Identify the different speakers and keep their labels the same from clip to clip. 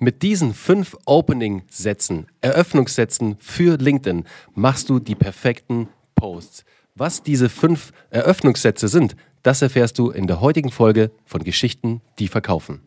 Speaker 1: Mit diesen fünf Opening-Sätzen, Eröffnungssätzen für LinkedIn machst du die perfekten Posts. Was diese fünf Eröffnungssätze sind, das erfährst du in der heutigen Folge von Geschichten, die verkaufen.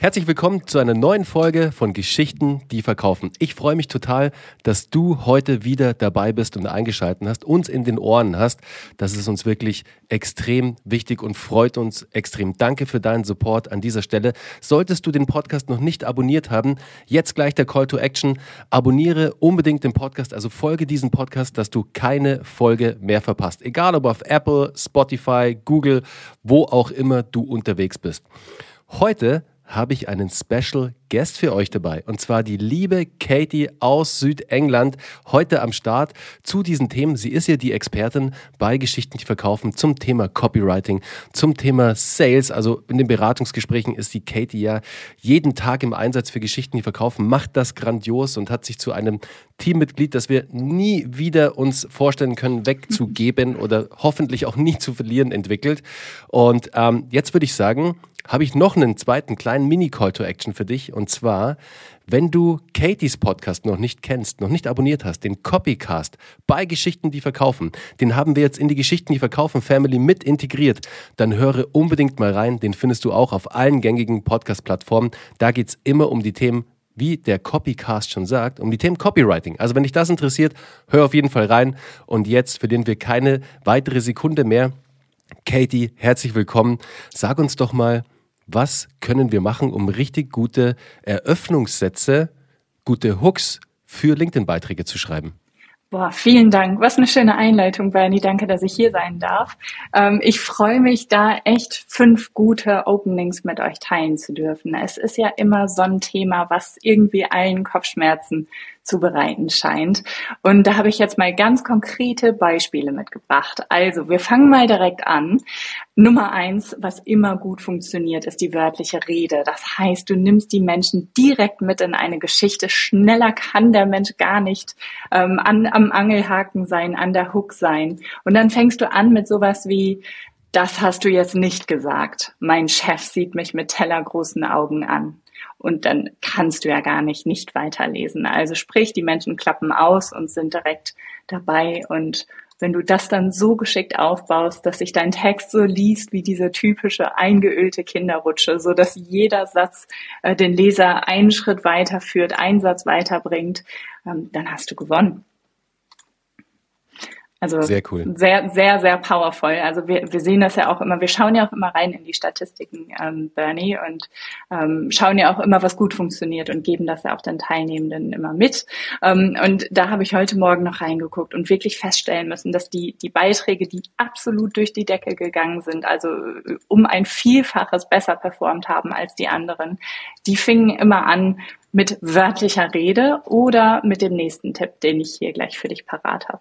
Speaker 1: Herzlich willkommen zu einer neuen Folge von Geschichten, die verkaufen. Ich freue mich total, dass du heute wieder dabei bist und eingeschaltet hast, uns in den Ohren hast. Das ist uns wirklich extrem wichtig und freut uns extrem. Danke für deinen Support an dieser Stelle. Solltest du den Podcast noch nicht abonniert haben, jetzt gleich der Call to Action. Abonniere unbedingt den Podcast, also folge diesem Podcast, dass du keine Folge mehr verpasst. Egal ob auf Apple, Spotify, Google, wo auch immer du unterwegs bist. Heute habe ich einen Special Guest für euch dabei. Und zwar die liebe Katie aus Südengland, heute am Start zu diesen Themen. Sie ist ja die Expertin bei Geschichten, die verkaufen, zum Thema Copywriting, zum Thema Sales. Also in den Beratungsgesprächen ist die Katie ja jeden Tag im Einsatz für Geschichten, die verkaufen, macht das grandios und hat sich zu einem Teammitglied, das wir nie wieder uns vorstellen können, wegzugeben oder hoffentlich auch nie zu verlieren, entwickelt. Und ähm, jetzt würde ich sagen, habe ich noch einen zweiten kleinen Mini-Call to Action für dich. Und zwar, wenn du Katies Podcast noch nicht kennst, noch nicht abonniert hast, den Copycast bei Geschichten, die verkaufen, den haben wir jetzt in die Geschichten, die verkaufen Family mit integriert, dann höre unbedingt mal rein. Den findest du auch auf allen gängigen Podcast-Plattformen. Da geht es immer um die Themen wie der Copycast schon sagt, um die Themen Copywriting. Also wenn dich das interessiert, hör auf jeden Fall rein. Und jetzt verlieren wir keine weitere Sekunde mehr. Katie, herzlich willkommen. Sag uns doch mal, was können wir machen, um richtig gute Eröffnungssätze, gute Hooks für LinkedIn-Beiträge zu schreiben?
Speaker 2: Boah, vielen Dank. Was eine schöne Einleitung, Bernie. Danke, dass ich hier sein darf. Ähm, ich freue mich, da echt fünf gute Openings mit euch teilen zu dürfen. Es ist ja immer so ein Thema, was irgendwie allen Kopfschmerzen zu bereiten scheint. Und da habe ich jetzt mal ganz konkrete Beispiele mitgebracht. Also, wir fangen mal direkt an. Nummer eins, was immer gut funktioniert, ist die wörtliche Rede. Das heißt, du nimmst die Menschen direkt mit in eine Geschichte. Schneller kann der Mensch gar nicht ähm, an, am Angelhaken sein, an der Hook sein. Und dann fängst du an mit sowas wie, das hast du jetzt nicht gesagt. Mein Chef sieht mich mit tellergroßen Augen an und dann kannst du ja gar nicht nicht weiterlesen. Also sprich, die Menschen klappen aus und sind direkt dabei und wenn du das dann so geschickt aufbaust, dass sich dein Text so liest wie diese typische eingeölte Kinderrutsche, so dass jeder Satz äh, den Leser einen Schritt weiterführt, einen Satz weiterbringt, ähm, dann hast du gewonnen. Also sehr cool. Sehr, sehr, sehr powerful. Also wir, wir sehen das ja auch immer, wir schauen ja auch immer rein in die Statistiken, ähm, Bernie, und ähm, schauen ja auch immer, was gut funktioniert und geben das ja auch den Teilnehmenden immer mit. Ähm, und da habe ich heute Morgen noch reingeguckt und wirklich feststellen müssen, dass die, die Beiträge, die absolut durch die Decke gegangen sind, also äh, um ein Vielfaches besser performt haben als die anderen, die fingen immer an mit wörtlicher Rede oder mit dem nächsten Tipp, den ich hier gleich für dich parat habe.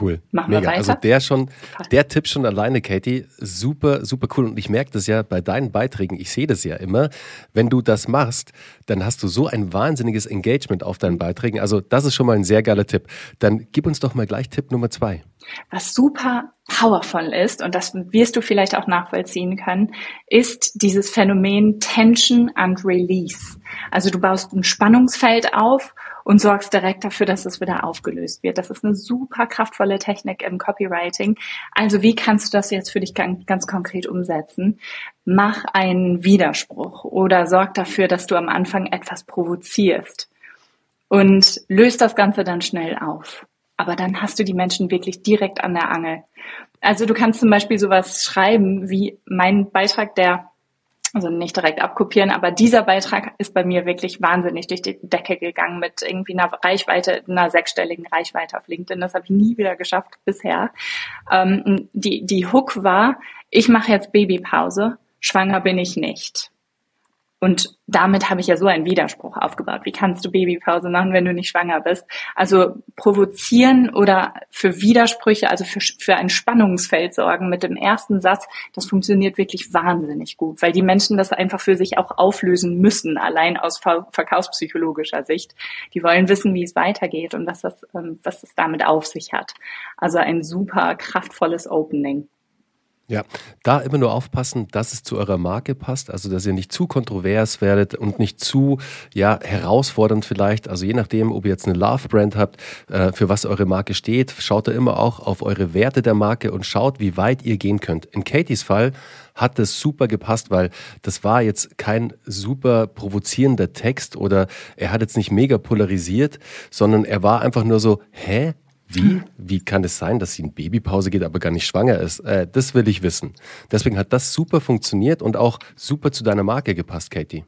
Speaker 1: Cool. Machen Mega. wir weiter. Also der schon, der Tipp schon alleine, Katie, super, super cool. Und ich merke das ja bei deinen Beiträgen, ich sehe das ja immer. Wenn du das machst, dann hast du so ein wahnsinniges Engagement auf deinen Beiträgen. Also das ist schon mal ein sehr geiler Tipp. Dann gib uns doch mal gleich Tipp Nummer zwei.
Speaker 2: Was super powerful ist, und das wirst du vielleicht auch nachvollziehen können, ist dieses Phänomen Tension and Release. Also du baust ein Spannungsfeld auf und sorgst direkt dafür, dass es wieder aufgelöst wird. Das ist eine super kraftvolle Technik im Copywriting. Also wie kannst du das jetzt für dich ganz, ganz konkret umsetzen? Mach einen Widerspruch oder sorg dafür, dass du am Anfang etwas provozierst und löst das Ganze dann schnell auf. Aber dann hast du die Menschen wirklich direkt an der Angel. Also du kannst zum Beispiel sowas schreiben wie mein Beitrag, der also nicht direkt abkopieren, aber dieser Beitrag ist bei mir wirklich wahnsinnig durch die Decke gegangen mit irgendwie einer Reichweite, einer sechsstelligen Reichweite auf LinkedIn. Das habe ich nie wieder geschafft bisher. Ähm, die, die Hook war, ich mache jetzt Babypause, schwanger bin ich nicht. Und damit habe ich ja so einen Widerspruch aufgebaut. Wie kannst du Babypause machen, wenn du nicht schwanger bist? Also provozieren oder für Widersprüche, also für, für ein Spannungsfeld sorgen mit dem ersten Satz, das funktioniert wirklich wahnsinnig gut, weil die Menschen das einfach für sich auch auflösen müssen, allein aus verkaufspsychologischer Sicht. Die wollen wissen, wie es weitergeht und was das, ähm, was das damit auf sich hat. Also ein super kraftvolles Opening.
Speaker 1: Ja, da immer nur aufpassen, dass es zu eurer Marke passt, also dass ihr nicht zu kontrovers werdet und nicht zu ja, herausfordernd vielleicht. Also je nachdem, ob ihr jetzt eine Love-Brand habt, äh, für was eure Marke steht, schaut da immer auch auf eure Werte der Marke und schaut, wie weit ihr gehen könnt. In Katies Fall hat das super gepasst, weil das war jetzt kein super provozierender Text oder er hat jetzt nicht mega polarisiert, sondern er war einfach nur so, hä? Wie? Wie kann es sein, dass sie in Babypause geht, aber gar nicht schwanger ist? Äh, das will ich wissen. Deswegen hat das super funktioniert und auch super zu deiner Marke gepasst, Katie.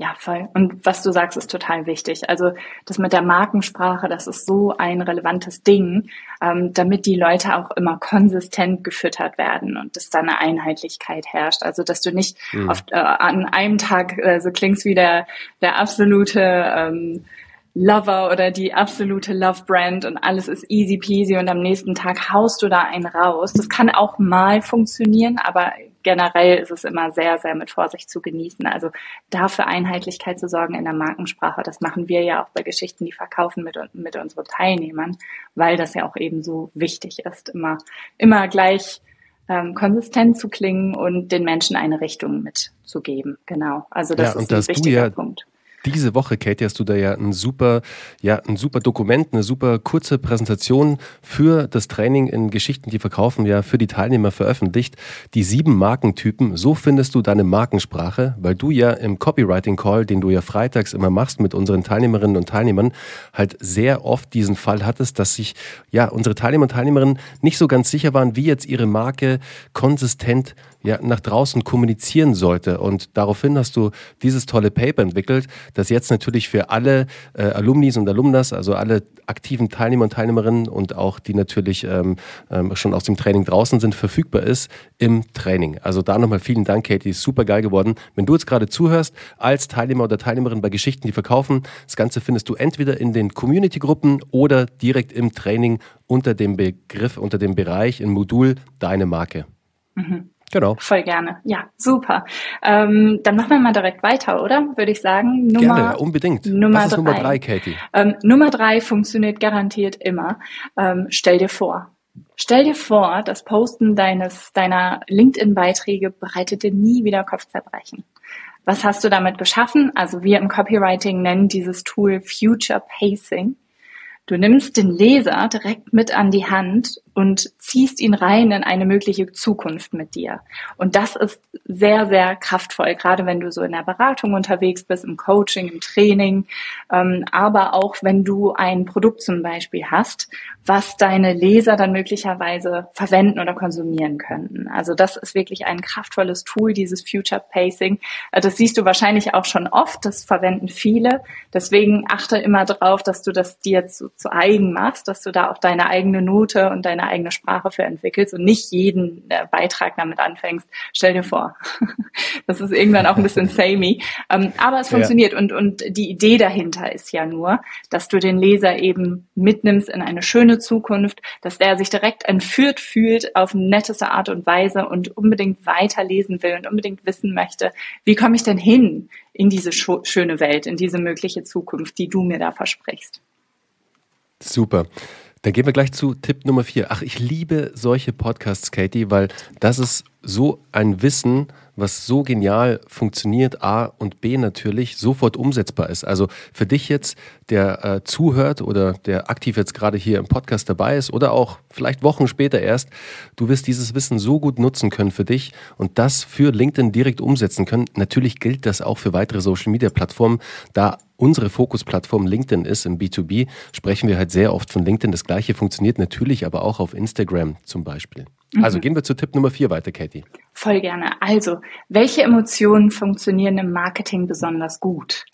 Speaker 2: Ja, voll. Und was du sagst, ist total wichtig. Also das mit der Markensprache, das ist so ein relevantes Ding, ähm, damit die Leute auch immer konsistent gefüttert werden und dass da eine Einheitlichkeit herrscht. Also dass du nicht mhm. oft, äh, an einem Tag äh, so klingst wie der, der absolute ähm, Lover oder die absolute Love Brand und alles ist easy peasy und am nächsten Tag haust du da einen raus. Das kann auch mal funktionieren, aber generell ist es immer sehr, sehr mit Vorsicht zu genießen. Also dafür Einheitlichkeit zu sorgen in der Markensprache, das machen wir ja auch bei Geschichten, die verkaufen mit, mit unseren Teilnehmern, weil das ja auch eben so wichtig ist, immer, immer gleich ähm, konsistent zu klingen und den Menschen eine Richtung mitzugeben. Genau. Also das ja, ist ein wichtiger ja Punkt
Speaker 1: diese Woche, Katie, hast du da ja ein super, ja, ein super Dokument, eine super kurze Präsentation für das Training in Geschichten, die verkaufen, ja, für die Teilnehmer veröffentlicht. Die sieben Markentypen, so findest du deine Markensprache, weil du ja im Copywriting Call, den du ja freitags immer machst mit unseren Teilnehmerinnen und Teilnehmern, halt sehr oft diesen Fall hattest, dass sich, ja, unsere Teilnehmer und Teilnehmerinnen nicht so ganz sicher waren, wie jetzt ihre Marke konsistent ja, nach draußen kommunizieren sollte. Und daraufhin hast du dieses tolle Paper entwickelt, das jetzt natürlich für alle äh, Alumnis und Alumnas, also alle aktiven Teilnehmer und Teilnehmerinnen und auch die natürlich ähm, ähm, schon aus dem Training draußen sind, verfügbar ist im Training. Also da nochmal vielen Dank, Katie, ist super geil geworden. Wenn du jetzt gerade zuhörst, als Teilnehmer oder Teilnehmerin bei Geschichten, die verkaufen, das Ganze findest du entweder in den Community-Gruppen oder direkt im Training unter dem Begriff, unter dem Bereich im Modul Deine Marke.
Speaker 2: Mhm. Genau. Voll gerne. Ja, super. Ähm, dann machen wir mal direkt weiter, oder? Würde ich sagen.
Speaker 1: Nummer, gerne, unbedingt.
Speaker 2: Nummer Was ist drei. Nummer drei, Katie? Ähm, Nummer drei funktioniert garantiert immer. Ähm, stell dir vor. Stell dir vor, das Posten deines, deiner LinkedIn-Beiträge bereitet dir nie wieder Kopfzerbrechen. Was hast du damit geschaffen? Also wir im Copywriting nennen dieses Tool Future Pacing. Du nimmst den Leser direkt mit an die Hand und ziehst ihn rein in eine mögliche Zukunft mit dir. Und das ist sehr, sehr kraftvoll, gerade wenn du so in der Beratung unterwegs bist, im Coaching, im Training, ähm, aber auch wenn du ein Produkt zum Beispiel hast, was deine Leser dann möglicherweise verwenden oder konsumieren könnten. Also das ist wirklich ein kraftvolles Tool, dieses Future Pacing. Äh, das siehst du wahrscheinlich auch schon oft, das verwenden viele. Deswegen achte immer darauf, dass du das dir zu, zu eigen machst, dass du da auch deine eigene Note und deine eigene Sprache für entwickelst und nicht jeden äh, Beitrag damit anfängst. Stell dir vor. das ist irgendwann auch ein bisschen samey. Ähm, aber es funktioniert ja. und, und die Idee dahinter ist ja nur, dass du den Leser eben mitnimmst in eine schöne Zukunft, dass der sich direkt entführt fühlt auf netteste Art und Weise und unbedingt weiterlesen will und unbedingt wissen möchte, wie komme ich denn hin in diese schöne Welt, in diese mögliche Zukunft, die du mir da versprichst.
Speaker 1: Super. Dann gehen wir gleich zu Tipp Nummer vier. Ach, ich liebe solche Podcasts, Katie, weil das ist so ein Wissen, was so genial funktioniert, A und B natürlich sofort umsetzbar ist. Also für dich jetzt, der äh, zuhört oder der aktiv jetzt gerade hier im Podcast dabei ist oder auch vielleicht Wochen später erst, du wirst dieses Wissen so gut nutzen können für dich und das für LinkedIn direkt umsetzen können. Natürlich gilt das auch für weitere Social-Media-Plattformen. Da unsere Fokusplattform LinkedIn ist im B2B, sprechen wir halt sehr oft von LinkedIn. Das gleiche funktioniert natürlich aber auch auf Instagram zum Beispiel. Also gehen wir zu Tipp Nummer vier weiter, Katie.
Speaker 2: Voll gerne. Also, welche Emotionen funktionieren im Marketing besonders gut?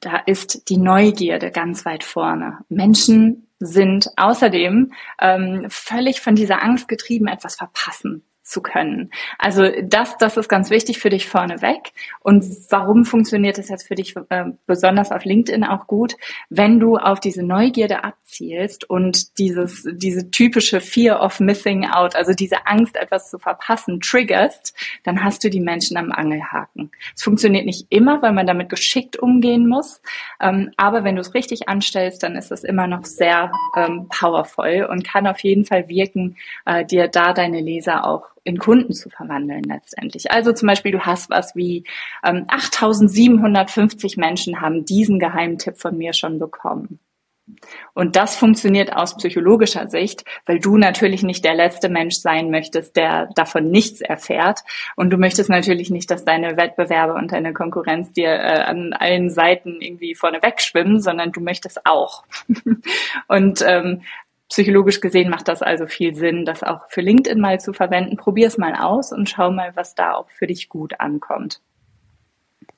Speaker 2: Da ist die Neugierde ganz weit vorne. Menschen sind außerdem ähm, völlig von dieser Angst getrieben, etwas verpassen zu können. Also das, das ist ganz wichtig für dich vorneweg. Und warum funktioniert es jetzt für dich äh, besonders auf LinkedIn auch gut, wenn du auf diese Neugierde abzielst und dieses, diese typische Fear of Missing Out, also diese Angst, etwas zu verpassen, triggerst, dann hast du die Menschen am Angelhaken. Es funktioniert nicht immer, weil man damit geschickt umgehen muss. Ähm, aber wenn du es richtig anstellst, dann ist es immer noch sehr ähm, powerful und kann auf jeden Fall wirken, äh, dir da deine Leser auch in Kunden zu verwandeln letztendlich. Also zum Beispiel, du hast was wie ähm, 8750 Menschen haben diesen Geheimtipp von mir schon bekommen. Und das funktioniert aus psychologischer Sicht, weil du natürlich nicht der letzte Mensch sein möchtest, der davon nichts erfährt. Und du möchtest natürlich nicht, dass deine Wettbewerber und deine Konkurrenz dir äh, an allen Seiten irgendwie vorne wegschwimmen, sondern du möchtest auch. und ähm, psychologisch gesehen macht das also viel Sinn, das auch für LinkedIn mal zu verwenden. Probier es mal aus und schau mal, was da auch für dich gut ankommt.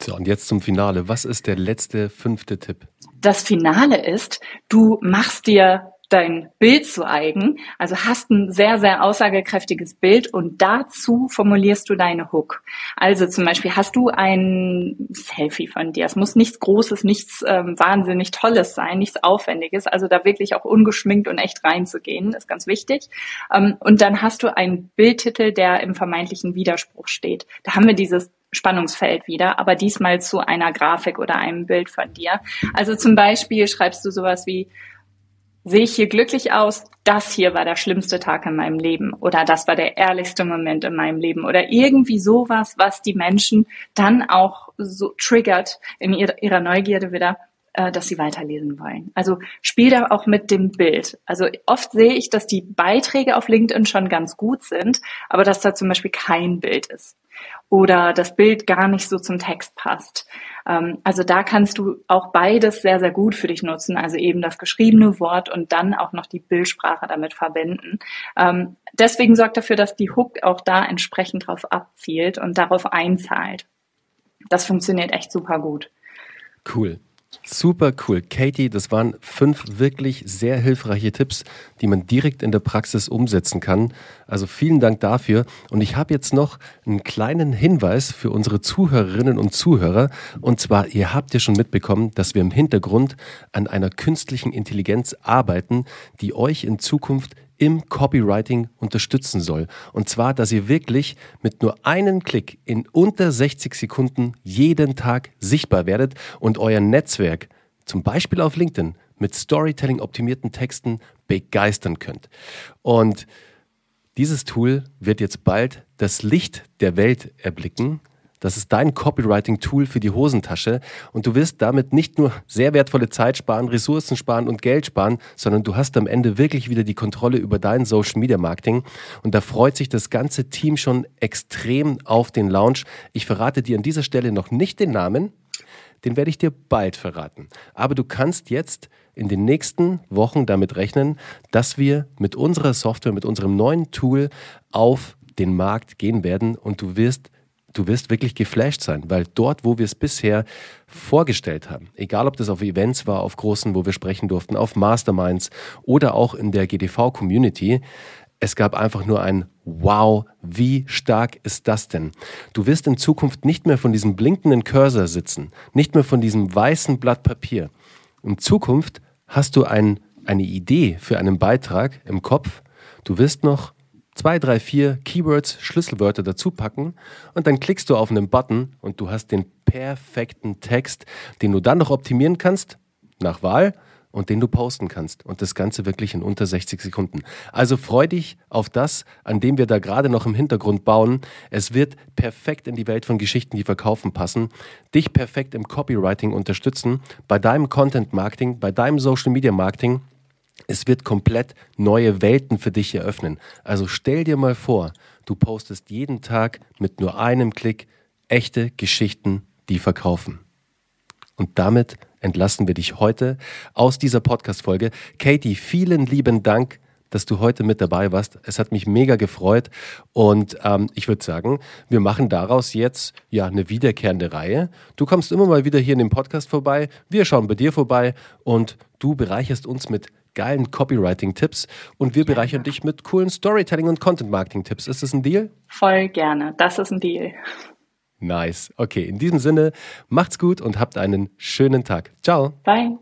Speaker 1: So, und jetzt zum Finale. Was ist der letzte fünfte Tipp?
Speaker 2: Das Finale ist, du machst dir dein Bild zu eigen, also hast ein sehr, sehr aussagekräftiges Bild und dazu formulierst du deine Hook. Also zum Beispiel hast du ein Selfie von dir. Es muss nichts Großes, nichts ähm, wahnsinnig Tolles sein, nichts Aufwendiges. Also da wirklich auch ungeschminkt und echt reinzugehen, ist ganz wichtig. Ähm, und dann hast du einen Bildtitel, der im vermeintlichen Widerspruch steht. Da haben wir dieses Spannungsfeld wieder, aber diesmal zu einer Grafik oder einem Bild von dir. Also zum Beispiel schreibst du sowas wie, sehe ich hier glücklich aus? Das hier war der schlimmste Tag in meinem Leben oder das war der ehrlichste Moment in meinem Leben oder irgendwie sowas, was die Menschen dann auch so triggert in ihrer Neugierde wieder äh, dass sie weiterlesen wollen. Also spiel da auch mit dem Bild. Also oft sehe ich, dass die Beiträge auf LinkedIn schon ganz gut sind, aber dass da zum Beispiel kein Bild ist oder das Bild gar nicht so zum Text passt. Ähm, also da kannst du auch beides sehr, sehr gut für dich nutzen. Also eben das geschriebene Wort und dann auch noch die Bildsprache damit verbinden. Ähm, deswegen sorgt dafür, dass die Hook auch da entsprechend drauf abzielt und darauf einzahlt. Das funktioniert echt super gut.
Speaker 1: Cool. Super cool. Katie, das waren fünf wirklich sehr hilfreiche Tipps, die man direkt in der Praxis umsetzen kann. Also vielen Dank dafür. Und ich habe jetzt noch einen kleinen Hinweis für unsere Zuhörerinnen und Zuhörer. Und zwar, ihr habt ja schon mitbekommen, dass wir im Hintergrund an einer künstlichen Intelligenz arbeiten, die euch in Zukunft im Copywriting unterstützen soll. Und zwar, dass ihr wirklich mit nur einem Klick in unter 60 Sekunden jeden Tag sichtbar werdet und euer Netzwerk, zum Beispiel auf LinkedIn, mit Storytelling optimierten Texten begeistern könnt. Und dieses Tool wird jetzt bald das Licht der Welt erblicken das ist dein Copywriting-Tool für die Hosentasche und du wirst damit nicht nur sehr wertvolle Zeit sparen, Ressourcen sparen und Geld sparen, sondern du hast am Ende wirklich wieder die Kontrolle über dein Social Media Marketing und da freut sich das ganze Team schon extrem auf den Launch. Ich verrate dir an dieser Stelle noch nicht den Namen, den werde ich dir bald verraten. Aber du kannst jetzt in den nächsten Wochen damit rechnen, dass wir mit unserer Software, mit unserem neuen Tool auf den Markt gehen werden und du wirst du wirst wirklich geflasht sein, weil dort, wo wir es bisher vorgestellt haben, egal ob das auf Events war, auf großen, wo wir sprechen durften, auf Masterminds oder auch in der GDV-Community, es gab einfach nur ein Wow, wie stark ist das denn? Du wirst in Zukunft nicht mehr von diesem blinkenden Cursor sitzen, nicht mehr von diesem weißen Blatt Papier. In Zukunft hast du ein, eine Idee für einen Beitrag im Kopf. Du wirst noch zwei, drei, vier Keywords, Schlüsselwörter dazu packen und dann klickst du auf einen Button und du hast den perfekten Text, den du dann noch optimieren kannst nach Wahl und den du posten kannst. Und das Ganze wirklich in unter 60 Sekunden. Also freu dich auf das, an dem wir da gerade noch im Hintergrund bauen. Es wird perfekt in die Welt von Geschichten, die verkaufen, passen. Dich perfekt im Copywriting unterstützen, bei deinem Content Marketing, bei deinem Social Media Marketing es wird komplett neue Welten für dich eröffnen. Also stell dir mal vor, du postest jeden Tag mit nur einem Klick echte Geschichten, die verkaufen. Und damit entlassen wir dich heute aus dieser Podcast-Folge. Katie, vielen lieben Dank, dass du heute mit dabei warst. Es hat mich mega gefreut und ähm, ich würde sagen, wir machen daraus jetzt ja eine wiederkehrende Reihe. Du kommst immer mal wieder hier in dem Podcast vorbei, wir schauen bei dir vorbei und du bereicherst uns mit geilen Copywriting-Tipps und wir bereichern dich mit coolen Storytelling- und Content-Marketing-Tipps. Ist das ein Deal?
Speaker 2: Voll gerne. Das ist ein Deal.
Speaker 1: Nice. Okay, in diesem Sinne, macht's gut und habt einen schönen Tag. Ciao.
Speaker 2: Bye.